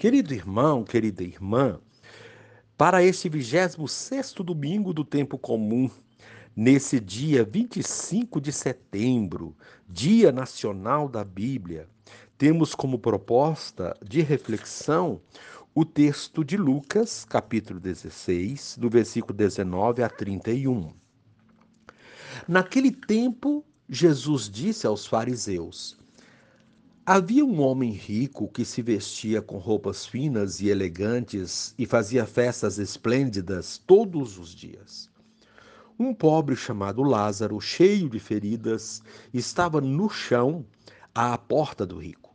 Querido irmão, querida irmã, para este 26 domingo do tempo comum, nesse dia 25 de setembro, Dia Nacional da Bíblia, temos como proposta de reflexão o texto de Lucas, capítulo 16, do versículo 19 a 31. Naquele tempo, Jesus disse aos fariseus: Havia um homem rico que se vestia com roupas finas e elegantes e fazia festas esplêndidas todos os dias. Um pobre chamado Lázaro, cheio de feridas, estava no chão à porta do rico.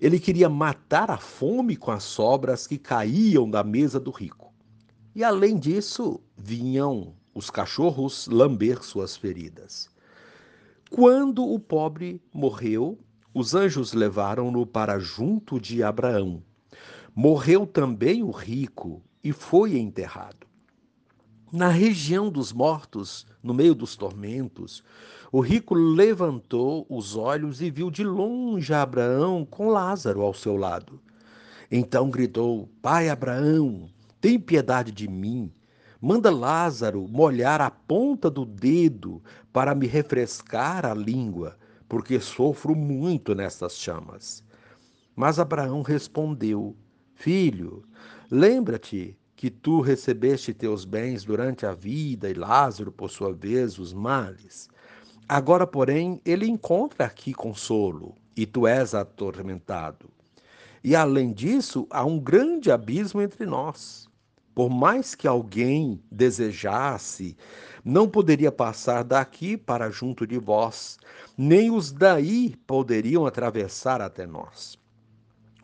Ele queria matar a fome com as sobras que caíam da mesa do rico. E além disso, vinham os cachorros lamber suas feridas. Quando o pobre morreu, os anjos levaram-no para junto de Abraão. Morreu também o rico e foi enterrado. Na região dos mortos, no meio dos tormentos, o rico levantou os olhos e viu de longe Abraão com Lázaro ao seu lado. Então gritou: Pai Abraão, tem piedade de mim. Manda Lázaro molhar a ponta do dedo para me refrescar a língua porque sofro muito nestas chamas. Mas Abraão respondeu: Filho, lembra-te que tu recebeste teus bens durante a vida e Lázaro, por sua vez, os males. Agora, porém, ele encontra aqui consolo e tu és atormentado. E além disso, há um grande abismo entre nós. Por mais que alguém desejasse, não poderia passar daqui para junto de vós, nem os daí poderiam atravessar até nós.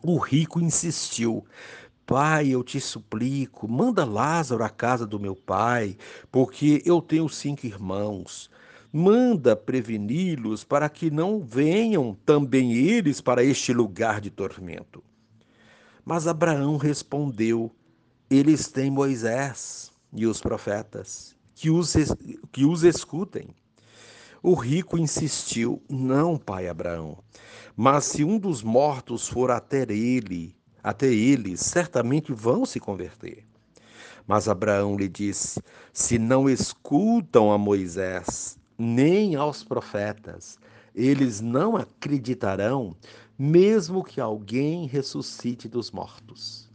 O rico insistiu: Pai, eu te suplico, manda Lázaro à casa do meu pai, porque eu tenho cinco irmãos. Manda preveni-los para que não venham também eles para este lugar de tormento. Mas Abraão respondeu: eles têm Moisés e os profetas, que os, que os escutem. O rico insistiu: Não, pai Abraão, mas se um dos mortos for até ele, até eles, certamente vão se converter. Mas Abraão lhe disse: Se não escutam a Moisés, nem aos profetas, eles não acreditarão, mesmo que alguém ressuscite dos mortos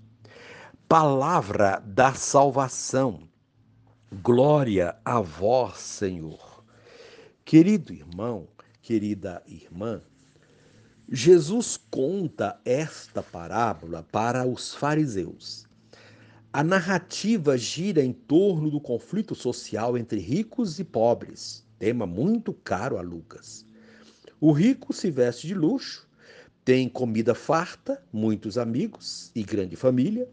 palavra da salvação. Glória a vós, Senhor. Querido irmão, querida irmã, Jesus conta esta parábola para os fariseus. A narrativa gira em torno do conflito social entre ricos e pobres, tema muito caro a Lucas. O rico se veste de luxo, tem comida farta, muitos amigos e grande família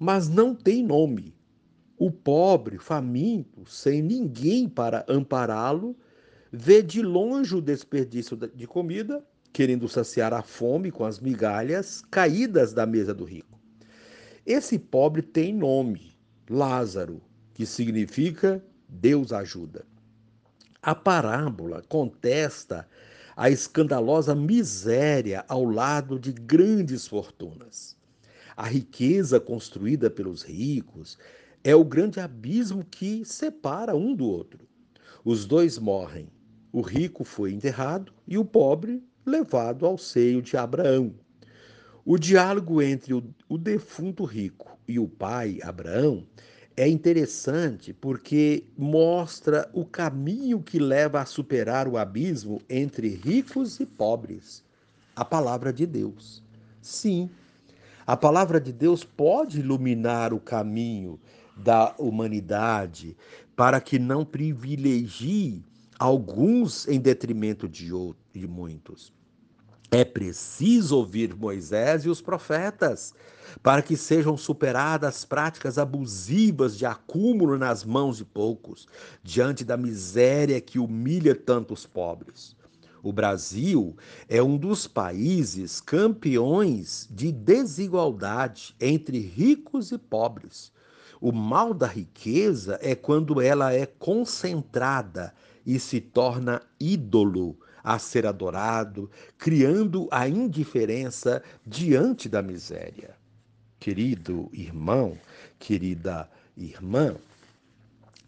mas não tem nome. O pobre, faminto, sem ninguém para ampará-lo, vê de longe o desperdício de comida, querendo saciar a fome com as migalhas caídas da mesa do rico. Esse pobre tem nome, Lázaro, que significa Deus ajuda. A parábola contesta a escandalosa miséria ao lado de grandes fortunas. A riqueza construída pelos ricos é o grande abismo que separa um do outro. Os dois morrem. O rico foi enterrado e o pobre levado ao seio de Abraão. O diálogo entre o, o defunto rico e o pai Abraão é interessante porque mostra o caminho que leva a superar o abismo entre ricos e pobres a palavra de Deus. Sim, a palavra de Deus pode iluminar o caminho da humanidade para que não privilegie alguns em detrimento de, outros, de muitos. É preciso ouvir Moisés e os profetas para que sejam superadas as práticas abusivas de acúmulo nas mãos de poucos, diante da miséria que humilha tantos pobres. O Brasil é um dos países campeões de desigualdade entre ricos e pobres. O mal da riqueza é quando ela é concentrada e se torna ídolo a ser adorado, criando a indiferença diante da miséria. querido irmão, querida irmã,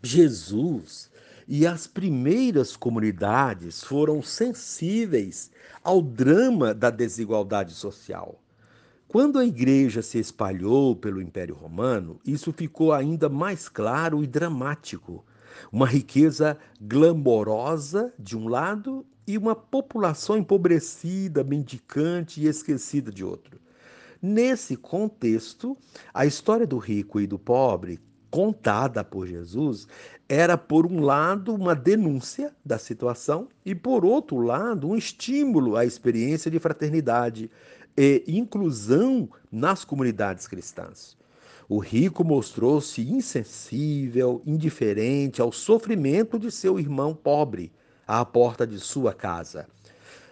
Jesus e as primeiras comunidades foram sensíveis ao drama da desigualdade social. Quando a igreja se espalhou pelo Império Romano, isso ficou ainda mais claro e dramático. Uma riqueza glamourosa de um lado e uma população empobrecida, mendicante e esquecida de outro. Nesse contexto, a história do rico e do pobre, contada por Jesus, era, por um lado, uma denúncia da situação e, por outro lado, um estímulo à experiência de fraternidade e inclusão nas comunidades cristãs. O rico mostrou-se insensível, indiferente ao sofrimento de seu irmão pobre à porta de sua casa.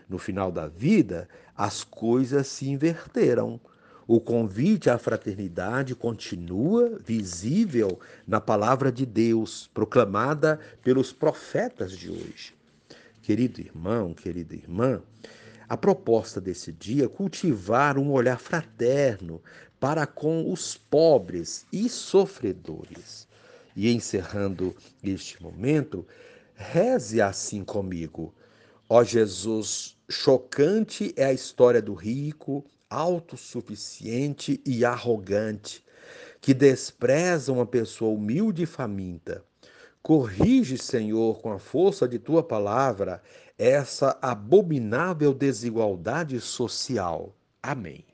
No final da vida, as coisas se inverteram. O convite à fraternidade continua visível na palavra de Deus, proclamada pelos profetas de hoje. Querido irmão, querida irmã, a proposta desse dia é cultivar um olhar fraterno para com os pobres e sofredores. E encerrando este momento, reze assim comigo. Ó Jesus, chocante é a história do rico, autossuficiente e arrogante, que despreza uma pessoa humilde e faminta. Corrige, Senhor, com a força de tua palavra, essa abominável desigualdade social. Amém.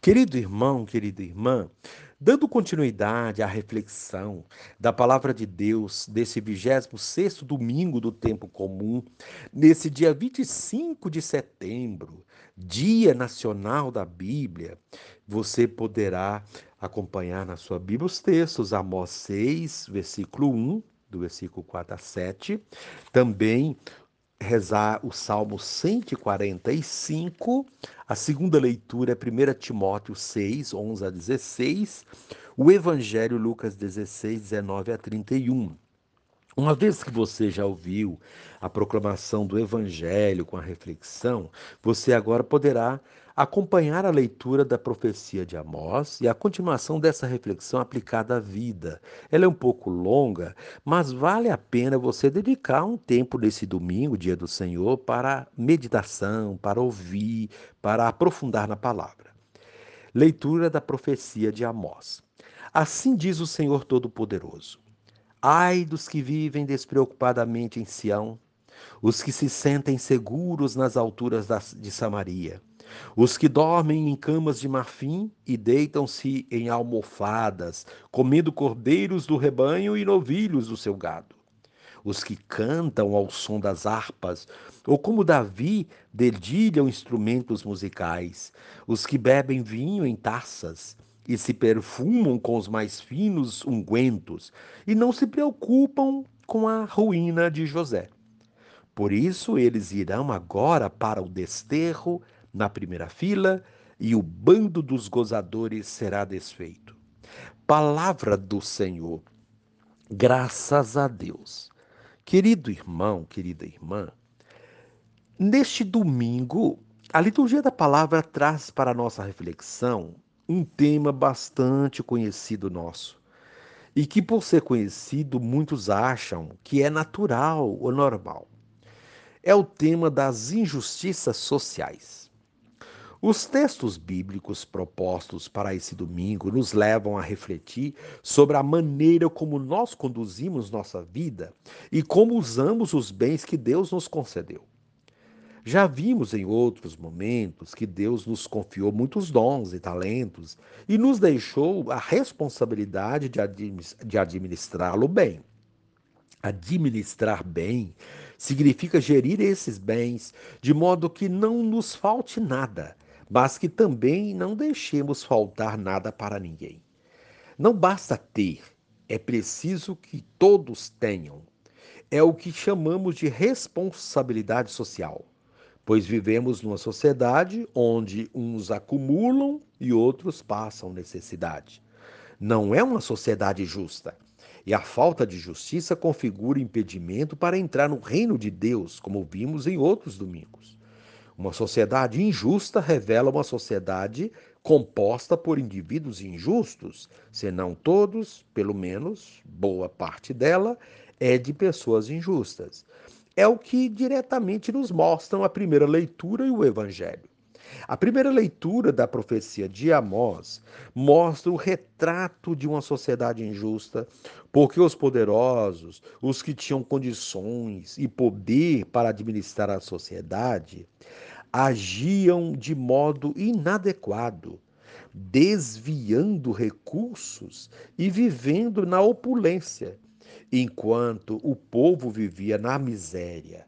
Querido irmão, querida irmã, dando continuidade à reflexão da palavra de Deus desse 26º domingo do tempo comum, nesse dia 25 de setembro, Dia Nacional da Bíblia, você poderá acompanhar na sua Bíblia os textos Amós 6, versículo 1, do versículo 4 a 7, também rezar o Salmo 145. A segunda leitura é 1 Timóteo 6, 11 a 16. O Evangelho, Lucas 16, 19 a 31. Uma vez que você já ouviu a proclamação do Evangelho com a reflexão, você agora poderá acompanhar a leitura da profecia de Amós e a continuação dessa reflexão aplicada à vida. Ela é um pouco longa, mas vale a pena você dedicar um tempo nesse domingo, dia do Senhor, para meditação, para ouvir, para aprofundar na palavra. Leitura da profecia de Amós. Assim diz o Senhor Todo-Poderoso: Ai dos que vivem despreocupadamente em Sião, os que se sentem seguros nas alturas de Samaria os que dormem em camas de marfim e deitam-se em almofadas, comendo cordeiros do rebanho e novilhos do seu gado. Os que cantam ao som das harpas, ou como Davi, dedilham instrumentos musicais. Os que bebem vinho em taças e se perfumam com os mais finos ungüentos e não se preocupam com a ruína de José. Por isso eles irão agora para o desterro na primeira fila e o bando dos gozadores será desfeito. Palavra do Senhor. Graças a Deus. Querido irmão, querida irmã, neste domingo, a liturgia da palavra traz para a nossa reflexão um tema bastante conhecido nosso. E que, por ser conhecido, muitos acham que é natural ou normal. É o tema das injustiças sociais. Os textos bíblicos propostos para esse domingo nos levam a refletir sobre a maneira como nós conduzimos nossa vida e como usamos os bens que Deus nos concedeu. Já vimos em outros momentos que Deus nos confiou muitos dons e talentos e nos deixou a responsabilidade de administrá-lo bem. Administrar bem significa gerir esses bens de modo que não nos falte nada mas que também não deixemos faltar nada para ninguém. Não basta ter, é preciso que todos tenham. É o que chamamos de responsabilidade social, pois vivemos numa sociedade onde uns acumulam e outros passam necessidade. Não é uma sociedade justa. E a falta de justiça configura impedimento para entrar no reino de Deus, como vimos em outros domingos. Uma sociedade injusta revela uma sociedade composta por indivíduos injustos, se não todos, pelo menos boa parte dela, é de pessoas injustas. É o que diretamente nos mostram a primeira leitura e o Evangelho. A primeira leitura da profecia de Amós mostra o retrato de uma sociedade injusta, porque os poderosos, os que tinham condições e poder para administrar a sociedade, agiam de modo inadequado, desviando recursos e vivendo na opulência, enquanto o povo vivia na miséria.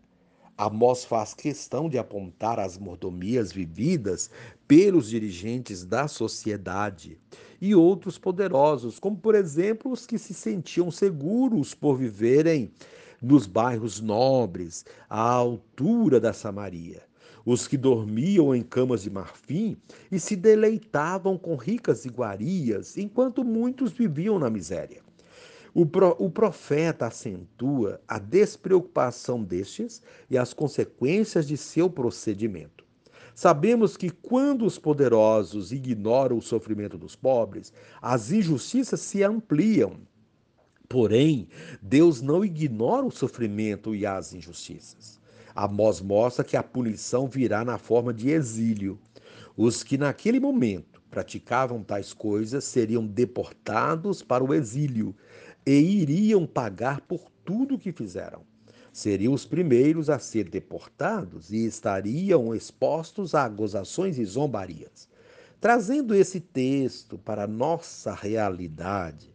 Amós faz questão de apontar as mordomias vividas pelos dirigentes da sociedade e outros poderosos, como por exemplo os que se sentiam seguros por viverem nos bairros nobres, à altura da Samaria, os que dormiam em camas de marfim e se deleitavam com ricas iguarias, enquanto muitos viviam na miséria. O, pro, o profeta acentua a despreocupação destes e as consequências de seu procedimento. Sabemos que quando os poderosos ignoram o sofrimento dos pobres, as injustiças se ampliam. Porém, Deus não ignora o sofrimento e as injustiças. Amós mostra que a punição virá na forma de exílio. Os que naquele momento praticavam tais coisas seriam deportados para o exílio, e iriam pagar por tudo o que fizeram. Seriam os primeiros a ser deportados e estariam expostos a gozações e zombarias. Trazendo esse texto para a nossa realidade,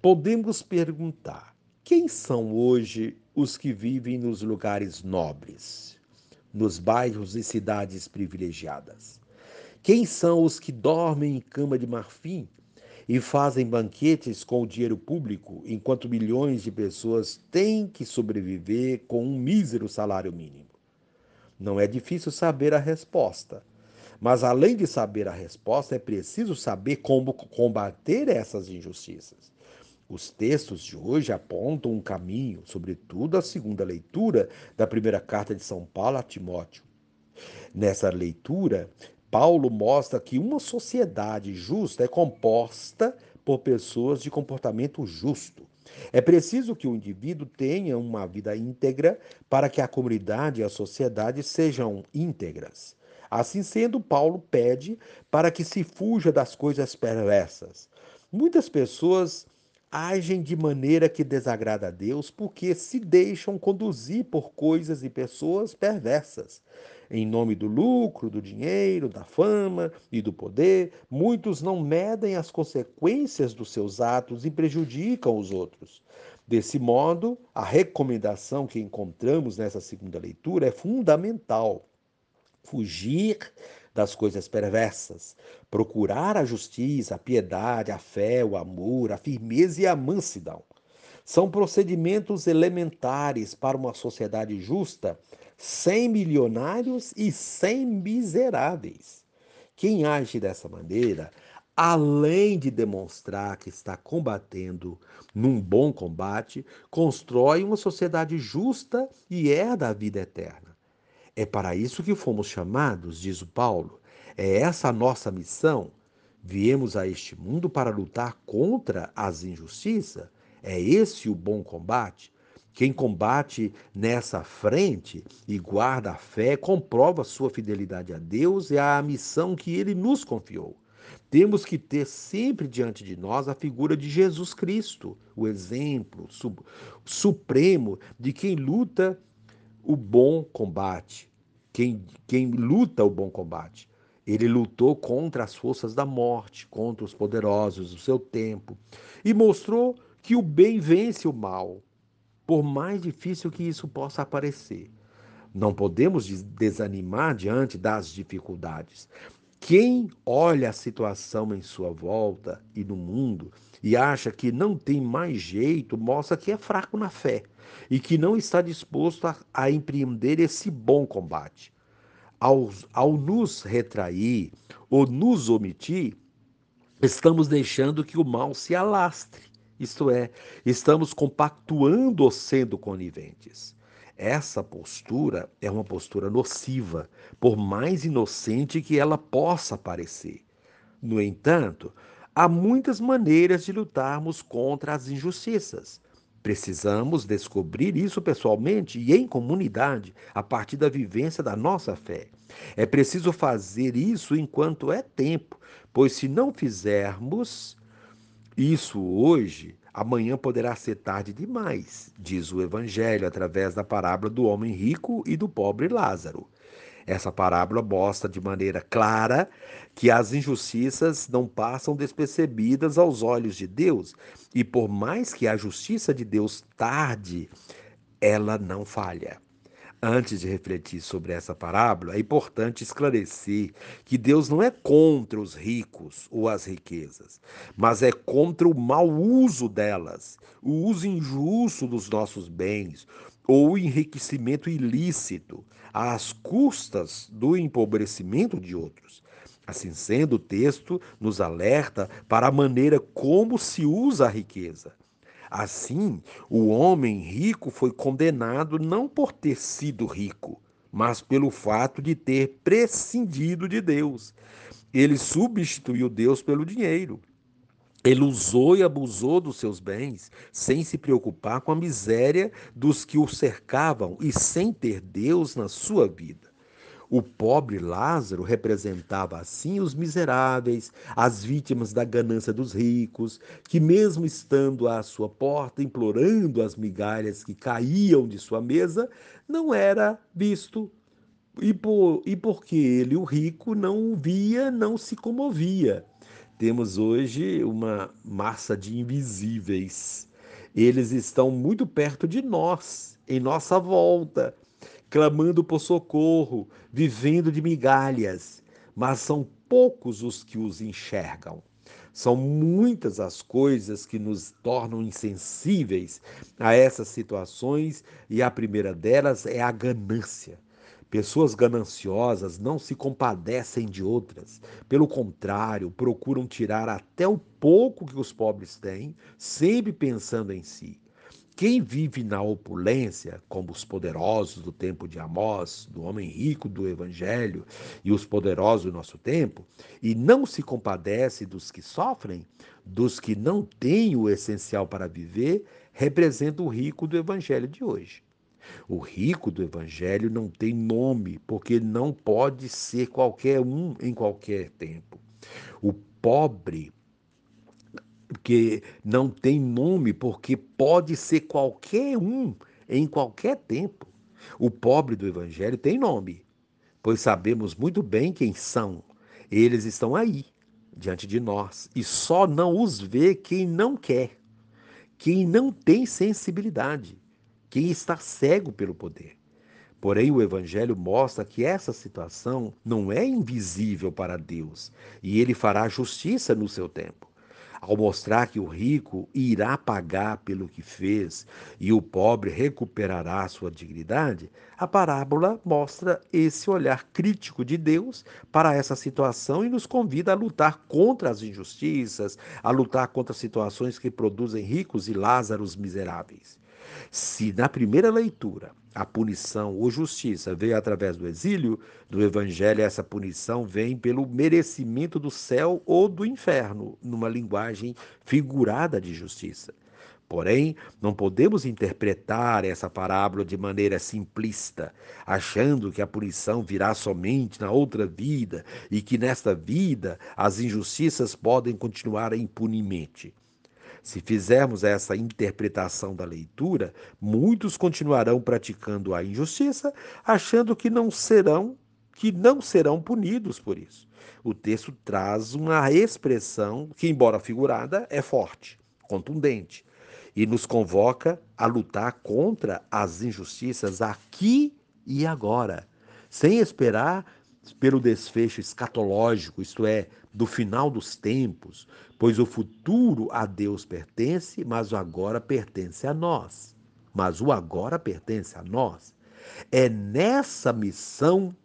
podemos perguntar: quem são hoje os que vivem nos lugares nobres, nos bairros e cidades privilegiadas? Quem são os que dormem em cama de marfim e fazem banquetes com o dinheiro público, enquanto milhões de pessoas têm que sobreviver com um mísero salário mínimo? Não é difícil saber a resposta. Mas além de saber a resposta, é preciso saber como combater essas injustiças. Os textos de hoje apontam um caminho, sobretudo a segunda leitura da primeira carta de São Paulo a Timóteo. Nessa leitura, Paulo mostra que uma sociedade justa é composta por pessoas de comportamento justo. É preciso que o indivíduo tenha uma vida íntegra para que a comunidade e a sociedade sejam íntegras. Assim sendo, Paulo pede para que se fuja das coisas perversas. Muitas pessoas agem de maneira que desagrada a Deus porque se deixam conduzir por coisas e pessoas perversas. Em nome do lucro, do dinheiro, da fama e do poder, muitos não medem as consequências dos seus atos e prejudicam os outros. Desse modo, a recomendação que encontramos nessa segunda leitura é fundamental. Fugir das coisas perversas, procurar a justiça, a piedade, a fé, o amor, a firmeza e a mansidão. São procedimentos elementares para uma sociedade justa, sem milionários e sem miseráveis. Quem age dessa maneira, além de demonstrar que está combatendo num bom combate, constrói uma sociedade justa e herda a vida eterna. É para isso que fomos chamados, diz o Paulo. É essa a nossa missão. Viemos a este mundo para lutar contra as injustiças, é esse o bom combate? Quem combate nessa frente e guarda a fé, comprova sua fidelidade a Deus e à missão que ele nos confiou. Temos que ter sempre diante de nós a figura de Jesus Cristo, o exemplo su supremo de quem luta o bom combate. Quem, quem luta o bom combate. Ele lutou contra as forças da morte, contra os poderosos do seu tempo, e mostrou que o bem vence o mal, por mais difícil que isso possa parecer. Não podemos desanimar diante das dificuldades. Quem olha a situação em sua volta e no mundo e acha que não tem mais jeito, mostra que é fraco na fé e que não está disposto a, a empreender esse bom combate. Ao, ao nos retrair ou nos omitir, estamos deixando que o mal se alastre isto é, estamos compactuando ou sendo coniventes. Essa postura é uma postura nociva, por mais inocente que ela possa parecer. No entanto, há muitas maneiras de lutarmos contra as injustiças. Precisamos descobrir isso pessoalmente e em comunidade, a partir da vivência da nossa fé. É preciso fazer isso enquanto é tempo, pois se não fizermos isso hoje, amanhã poderá ser tarde demais, diz o Evangelho através da parábola do homem rico e do pobre Lázaro. Essa parábola mostra de maneira clara que as injustiças não passam despercebidas aos olhos de Deus, e por mais que a justiça de Deus tarde, ela não falha. Antes de refletir sobre essa parábola, é importante esclarecer que Deus não é contra os ricos ou as riquezas, mas é contra o mau uso delas, o uso injusto dos nossos bens, ou o enriquecimento ilícito às custas do empobrecimento de outros. Assim sendo, o texto nos alerta para a maneira como se usa a riqueza. Assim, o homem rico foi condenado não por ter sido rico, mas pelo fato de ter prescindido de Deus. Ele substituiu Deus pelo dinheiro. Ele usou e abusou dos seus bens, sem se preocupar com a miséria dos que o cercavam e sem ter Deus na sua vida. O pobre Lázaro representava assim os miseráveis, as vítimas da ganância dos ricos, que, mesmo estando à sua porta implorando as migalhas que caíam de sua mesa, não era visto. E, por, e porque ele, o rico, não o via, não se comovia. Temos hoje uma massa de invisíveis. Eles estão muito perto de nós, em nossa volta, clamando por socorro, vivendo de migalhas, mas são poucos os que os enxergam. São muitas as coisas que nos tornam insensíveis a essas situações, e a primeira delas é a ganância. Pessoas gananciosas não se compadecem de outras. Pelo contrário, procuram tirar até o pouco que os pobres têm, sempre pensando em si. Quem vive na opulência, como os poderosos do tempo de Amós, do homem rico do Evangelho e os poderosos do nosso tempo, e não se compadece dos que sofrem, dos que não têm o essencial para viver, representa o rico do Evangelho de hoje. O rico do evangelho não tem nome, porque não pode ser qualquer um em qualquer tempo. O pobre que não tem nome, porque pode ser qualquer um em qualquer tempo. O pobre do evangelho tem nome, pois sabemos muito bem quem são. Eles estão aí, diante de nós, e só não os vê quem não quer, quem não tem sensibilidade quem está cego pelo poder. Porém, o Evangelho mostra que essa situação não é invisível para Deus e ele fará justiça no seu tempo. Ao mostrar que o rico irá pagar pelo que fez e o pobre recuperará sua dignidade, a parábola mostra esse olhar crítico de Deus para essa situação e nos convida a lutar contra as injustiças, a lutar contra situações que produzem ricos e Lázaros miseráveis. Se na primeira leitura a punição ou justiça veio através do exílio, no Evangelho essa punição vem pelo merecimento do céu ou do inferno, numa linguagem figurada de justiça. Porém, não podemos interpretar essa parábola de maneira simplista, achando que a punição virá somente na outra vida e que nesta vida as injustiças podem continuar impunemente. Se fizermos essa interpretação da leitura, muitos continuarão praticando a injustiça, achando que não serão que não serão punidos por isso. O texto traz uma expressão que, embora figurada, é forte, contundente e nos convoca a lutar contra as injustiças aqui e agora, sem esperar pelo desfecho escatológico, isto é, do final dos tempos, pois o futuro a Deus pertence, mas o agora pertence a nós. Mas o agora pertence a nós. É nessa missão,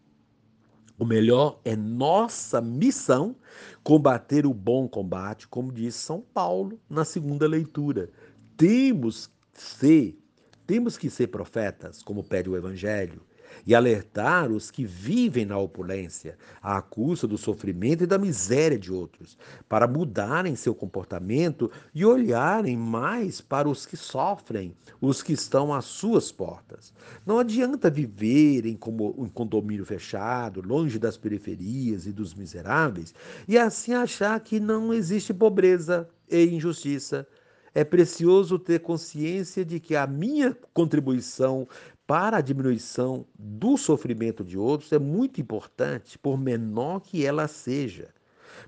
ou melhor, é nossa missão combater o bom combate, como diz São Paulo na segunda leitura. Temos que ser, temos que ser profetas, como pede o evangelho e alertar os que vivem na opulência, à custa do sofrimento e da miséria de outros, para mudarem seu comportamento e olharem mais para os que sofrem, os que estão às suas portas. Não adianta viver em um condomínio fechado, longe das periferias e dos miseráveis, e assim achar que não existe pobreza e injustiça. É precioso ter consciência de que a minha contribuição para a diminuição do sofrimento de outros é muito importante, por menor que ela seja.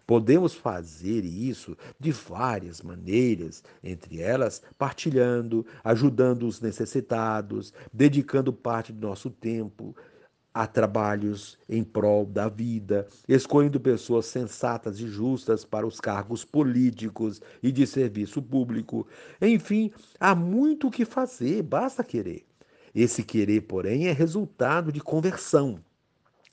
Podemos fazer isso de várias maneiras, entre elas partilhando, ajudando os necessitados, dedicando parte do nosso tempo a trabalhos em prol da vida, escolhendo pessoas sensatas e justas para os cargos políticos e de serviço público. Enfim, há muito o que fazer, basta querer. Esse querer, porém, é resultado de conversão.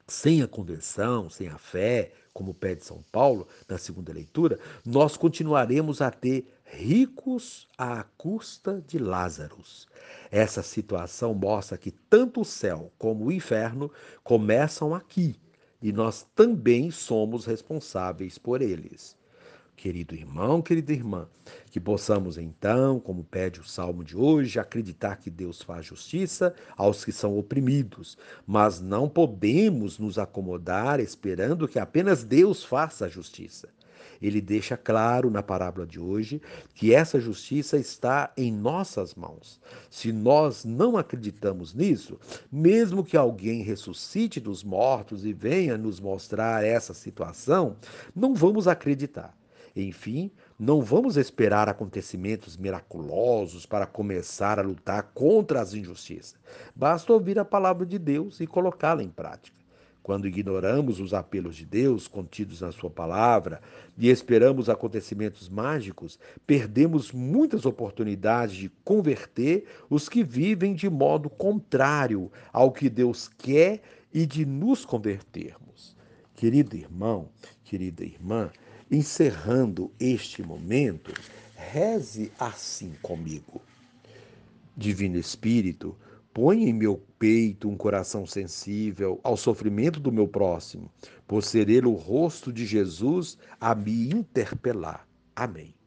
Sem a conversão, sem a fé, como pede São Paulo na segunda leitura, nós continuaremos a ter ricos à custa de Lázaros. Essa situação mostra que tanto o céu como o inferno começam aqui e nós também somos responsáveis por eles querido irmão, querida irmã, que possamos então, como pede o salmo de hoje, acreditar que Deus faz justiça aos que são oprimidos, mas não podemos nos acomodar esperando que apenas Deus faça a justiça. Ele deixa claro na parábola de hoje que essa justiça está em nossas mãos. Se nós não acreditamos nisso, mesmo que alguém ressuscite dos mortos e venha nos mostrar essa situação, não vamos acreditar. Enfim, não vamos esperar acontecimentos miraculosos para começar a lutar contra as injustiças. Basta ouvir a palavra de Deus e colocá-la em prática. Quando ignoramos os apelos de Deus contidos na Sua palavra e esperamos acontecimentos mágicos, perdemos muitas oportunidades de converter os que vivem de modo contrário ao que Deus quer e de nos convertermos. Querido irmão, querida irmã, Encerrando este momento, reze assim comigo. Divino Espírito, põe em meu peito um coração sensível ao sofrimento do meu próximo, por ser ele o rosto de Jesus a me interpelar. Amém.